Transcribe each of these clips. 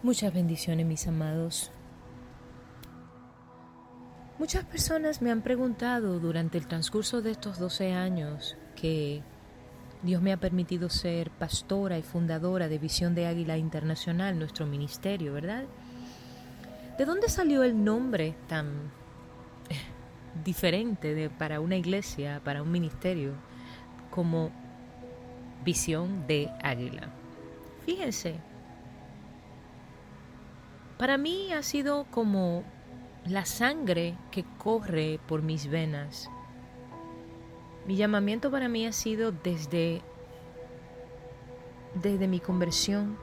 Muchas bendiciones, mis amados. Muchas personas me han preguntado durante el transcurso de estos 12 años que Dios me ha permitido ser pastora y fundadora de Visión de Águila Internacional, nuestro ministerio, ¿verdad? ¿De dónde salió el nombre tan eh, diferente de, para una iglesia, para un ministerio, como Visión de Águila? Fíjense, para mí ha sido como la sangre que corre por mis venas. Mi llamamiento para mí ha sido desde, desde mi conversión,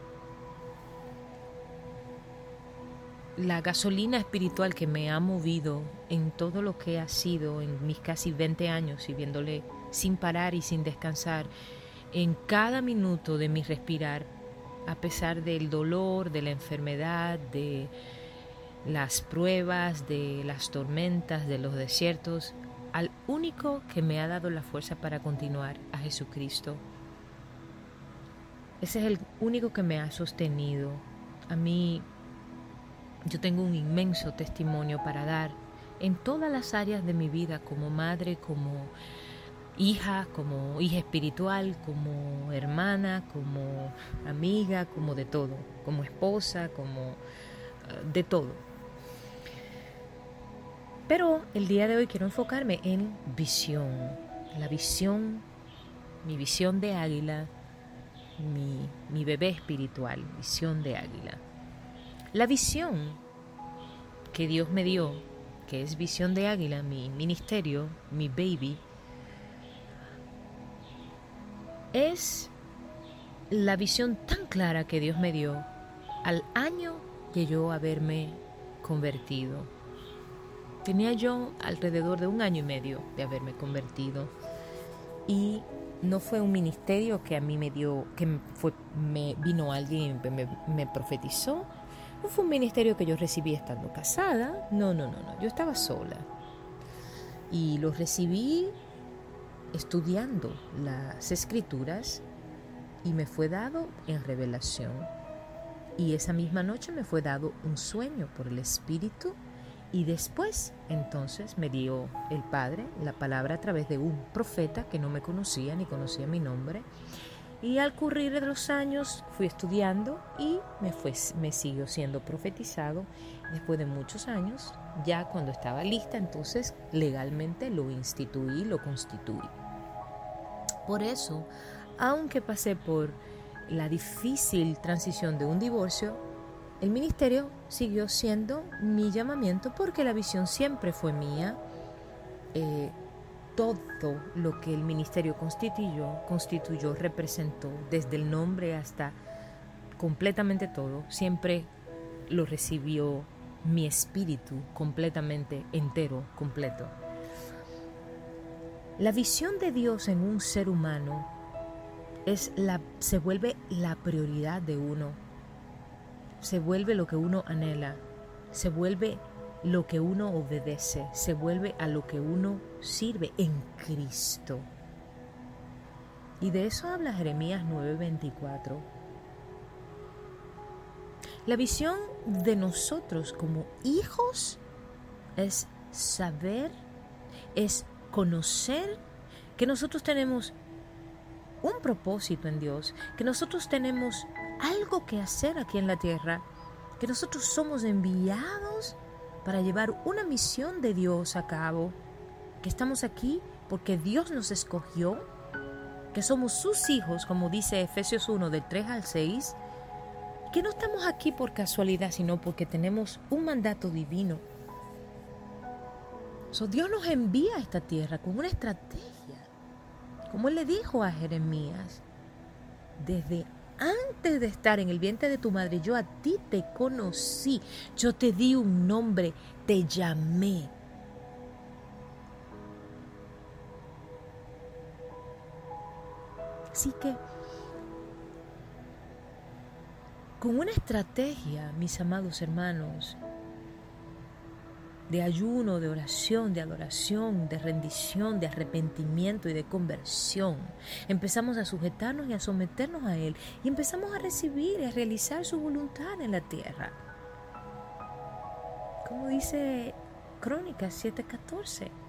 la gasolina espiritual que me ha movido en todo lo que ha sido en mis casi 20 años y viéndole sin parar y sin descansar en cada minuto de mi respirar, a pesar del dolor, de la enfermedad, de las pruebas, de las tormentas, de los desiertos, al único que me ha dado la fuerza para continuar, a Jesucristo. Ese es el único que me ha sostenido. A mí, yo tengo un inmenso testimonio para dar en todas las áreas de mi vida, como madre, como hija, como hija espiritual, como hermana, como amiga, como de todo, como esposa, como eh, de todo. Pero el día de hoy quiero enfocarme en visión, la visión, mi visión de águila, mi, mi bebé espiritual, visión de águila. La visión que Dios me dio, que es visión de águila, mi ministerio, mi baby, es la visión tan clara que Dios me dio al año de yo haberme convertido Tenía yo alrededor de un año y medio de haberme convertido y no fue un ministerio que a mí me dio, que me vino alguien y me, me profetizó. No fue un ministerio que yo recibí estando casada. No, no, no, no. Yo estaba sola. Y lo recibí estudiando las escrituras y me fue dado en revelación. Y esa misma noche me fue dado un sueño por el Espíritu y después, entonces, me dio el Padre la palabra a través de un profeta que no me conocía ni conocía mi nombre. Y al currir de los años fui estudiando y me, fue, me siguió siendo profetizado. Después de muchos años, ya cuando estaba lista, entonces legalmente lo instituí, lo constituí. Por eso, aunque pasé por la difícil transición de un divorcio, el ministerio siguió siendo mi llamamiento porque la visión siempre fue mía. Eh, todo lo que el ministerio constituyó, constituyó, representó, desde el nombre hasta completamente todo, siempre lo recibió mi espíritu completamente entero, completo. La visión de Dios en un ser humano es la, se vuelve la prioridad de uno se vuelve lo que uno anhela, se vuelve lo que uno obedece, se vuelve a lo que uno sirve en Cristo. Y de eso habla Jeremías 9:24. La visión de nosotros como hijos es saber, es conocer que nosotros tenemos un propósito en Dios, que nosotros tenemos algo que hacer aquí en la tierra, que nosotros somos enviados para llevar una misión de Dios a cabo, que estamos aquí porque Dios nos escogió, que somos sus hijos, como dice Efesios 1 del 3 al 6, que no estamos aquí por casualidad, sino porque tenemos un mandato divino. Dios nos envía a esta tierra con una estrategia, como Él le dijo a Jeremías, desde antes de estar en el vientre de tu madre, yo a ti te conocí, yo te di un nombre, te llamé. Así que, con una estrategia, mis amados hermanos, de ayuno, de oración, de adoración, de rendición, de arrepentimiento y de conversión. Empezamos a sujetarnos y a someternos a Él y empezamos a recibir y a realizar su voluntad en la tierra. Como dice Crónicas 7:14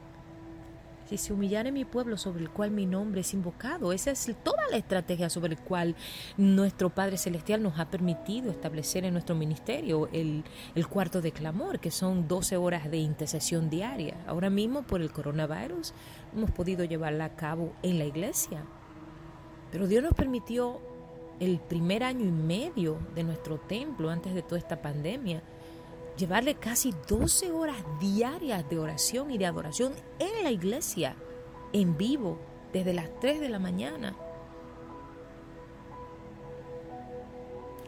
si se humillare mi pueblo sobre el cual mi nombre es invocado. Esa es toda la estrategia sobre la cual nuestro Padre Celestial nos ha permitido establecer en nuestro ministerio el, el cuarto de clamor, que son 12 horas de intercesión diaria. Ahora mismo por el coronavirus hemos podido llevarla a cabo en la iglesia. Pero Dios nos permitió el primer año y medio de nuestro templo antes de toda esta pandemia llevarle casi 12 horas diarias de oración y de adoración en la iglesia, en vivo, desde las 3 de la mañana.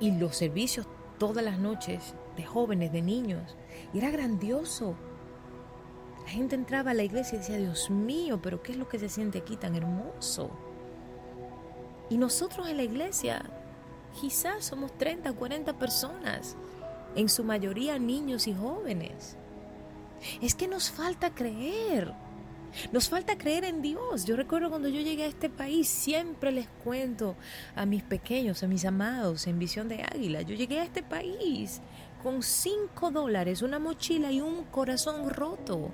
Y los servicios todas las noches de jóvenes, de niños. Y era grandioso. La gente entraba a la iglesia y decía, Dios mío, pero ¿qué es lo que se siente aquí tan hermoso? Y nosotros en la iglesia quizás somos 30, 40 personas en su mayoría niños y jóvenes. Es que nos falta creer. Nos falta creer en Dios. Yo recuerdo cuando yo llegué a este país, siempre les cuento a mis pequeños, a mis amados en visión de águila. Yo llegué a este país con cinco dólares, una mochila y un corazón roto.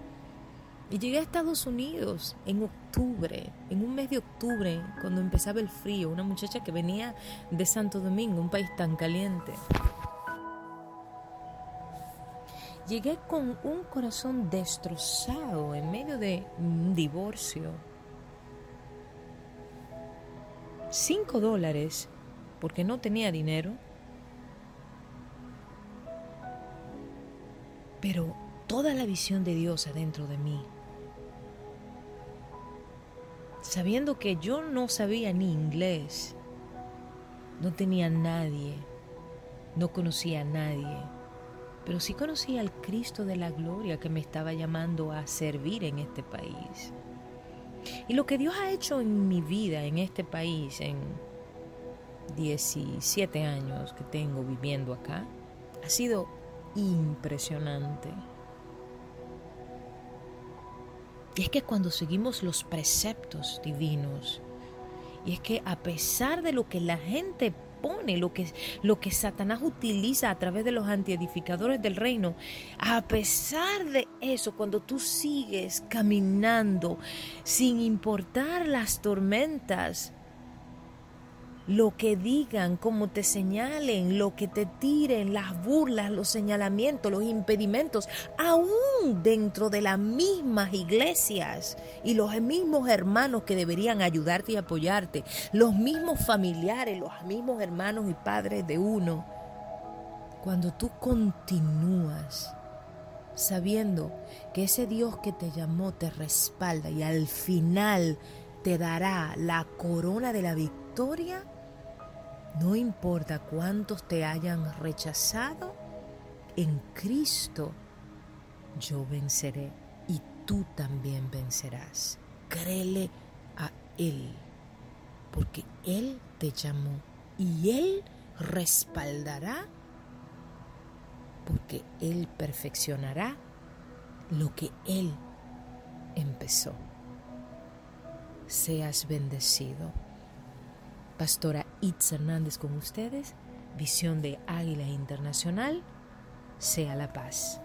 Y llegué a Estados Unidos en octubre, en un mes de octubre, cuando empezaba el frío, una muchacha que venía de Santo Domingo, un país tan caliente. Llegué con un corazón destrozado en medio de un divorcio. Cinco dólares porque no tenía dinero. Pero toda la visión de Dios adentro de mí. Sabiendo que yo no sabía ni inglés, no tenía nadie, no conocía a nadie pero sí conocí al Cristo de la gloria que me estaba llamando a servir en este país. Y lo que Dios ha hecho en mi vida, en este país, en 17 años que tengo viviendo acá, ha sido impresionante. Y es que cuando seguimos los preceptos divinos, y es que a pesar de lo que la gente lo que, lo que Satanás utiliza a través de los antiedificadores del reino. A pesar de eso, cuando tú sigues caminando sin importar las tormentas, lo que digan, cómo te señalen, lo que te tiren, las burlas, los señalamientos, los impedimentos, aún dentro de las mismas iglesias y los mismos hermanos que deberían ayudarte y apoyarte, los mismos familiares, los mismos hermanos y padres de uno. Cuando tú continúas sabiendo que ese Dios que te llamó te respalda y al final te dará la corona de la victoria, no importa cuántos te hayan rechazado, en Cristo yo venceré y tú también vencerás. Créele a Él, porque Él te llamó y Él respaldará, porque Él perfeccionará lo que Él empezó. Seas bendecido. Pastora Itz Hernández con ustedes, Visión de Águila Internacional, sea la paz.